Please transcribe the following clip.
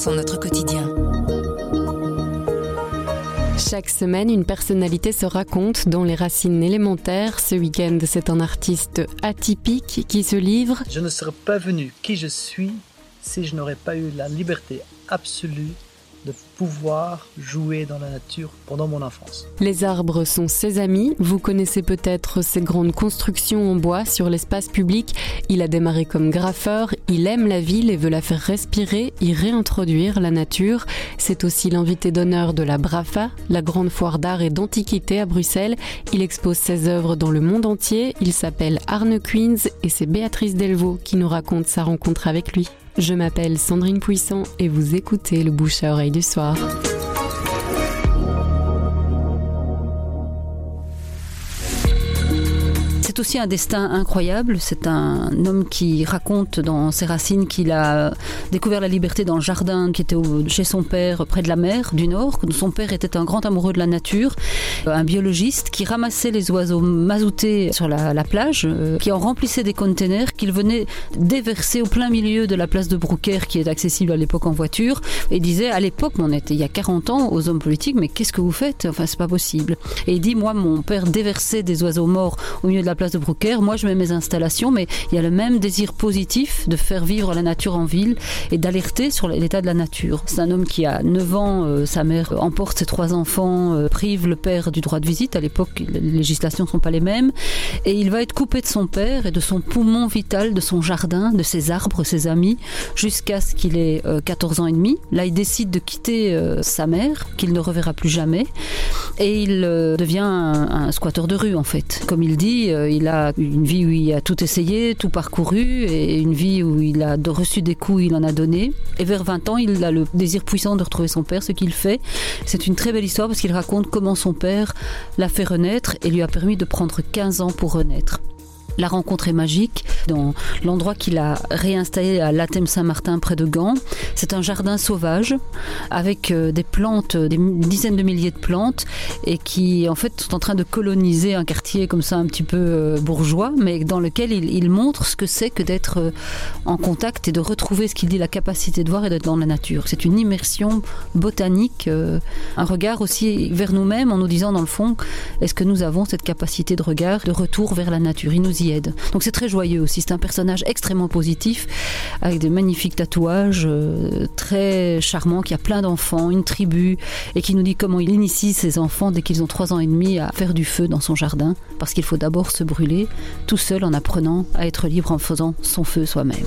sont notre quotidien. Chaque semaine, une personnalité se raconte dans les racines élémentaires. Ce week-end, c'est un artiste atypique qui se livre. Je ne serais pas venu qui je suis si je n'aurais pas eu la liberté absolue de pouvoir jouer dans la nature pendant mon enfance. Les arbres sont ses amis. Vous connaissez peut-être ses grandes constructions en bois sur l'espace public. Il a démarré comme graffeur. Il aime la ville et veut la faire respirer, y réintroduire la nature. C'est aussi l'invité d'honneur de la BRAFA, la grande foire d'art et d'antiquité à Bruxelles. Il expose ses œuvres dans le monde entier. Il s'appelle Arne Queens et c'est Béatrice Delvaux qui nous raconte sa rencontre avec lui. Je m'appelle Sandrine Puissant et vous écoutez le bouche à oreille du soir. C'est aussi un destin incroyable. C'est un homme qui raconte dans ses racines qu'il a découvert la liberté dans le jardin qui était chez son père près de la mer du Nord. Son père était un grand amoureux de la nature, un biologiste qui ramassait les oiseaux mazoutés sur la, plage, euh, qui en remplissait des containers qu'il venait déverser au plein milieu de la place de Brouckère qui est accessible à l'époque en voiture et disait à l'époque, on il y a 40 ans aux hommes politiques, mais qu'est-ce que vous faites? Enfin, c'est pas possible. Et il dit, moi, mon père déversait des oiseaux morts au milieu de la place de Brouckère. Moi, je mets mes installations, mais il y a le même désir positif de faire vivre la nature en ville et d'alerter sur l'état de la nature. C'est un homme qui a 9 ans, euh, sa mère emporte ses trois enfants, euh, prive le père du droit de visite. À l'époque, les législations ne sont pas les mêmes. Et il va être coupé de son père et de son poumon vital, de son jardin, de ses arbres, ses amis, jusqu'à ce qu'il ait 14 euh, ans et demi. Là, il décide de quitter sa mère, qu'il ne reverra plus jamais. Et il devient un, un squatteur de rue, en fait. Comme il dit, il a une vie où il a tout essayé, tout parcouru, et une vie où il a reçu des coups, il en a donné. Et vers 20 ans, il a le désir puissant de retrouver son père, ce qu'il fait. C'est une très belle histoire parce qu'il raconte comment son père l'a fait renaître et lui a permis de prendre 15 ans pour renaître. La rencontre est magique dans l'endroit qu'il a réinstallé à Latem Saint-Martin près de Gand. C'est un jardin sauvage avec euh, des plantes, des dizaines de milliers de plantes et qui en fait sont en train de coloniser un quartier comme ça un petit peu euh, bourgeois, mais dans lequel il, montre ce que c'est que d'être euh, en contact et de retrouver ce qu'il dit la capacité de voir et d'être dans la nature. C'est une immersion botanique, un regard aussi vers nous-mêmes en nous disant dans le fond, est-ce que nous avons cette capacité de regard, de retour vers la nature? Il nous aide. Donc c'est très joyeux. C'est un personnage extrêmement positif, avec des magnifiques tatouages, euh, très charmant, qui a plein d'enfants, une tribu, et qui nous dit comment il initie ses enfants dès qu'ils ont trois ans et demi à faire du feu dans son jardin, parce qu'il faut d'abord se brûler tout seul en apprenant à être libre en faisant son feu soi-même.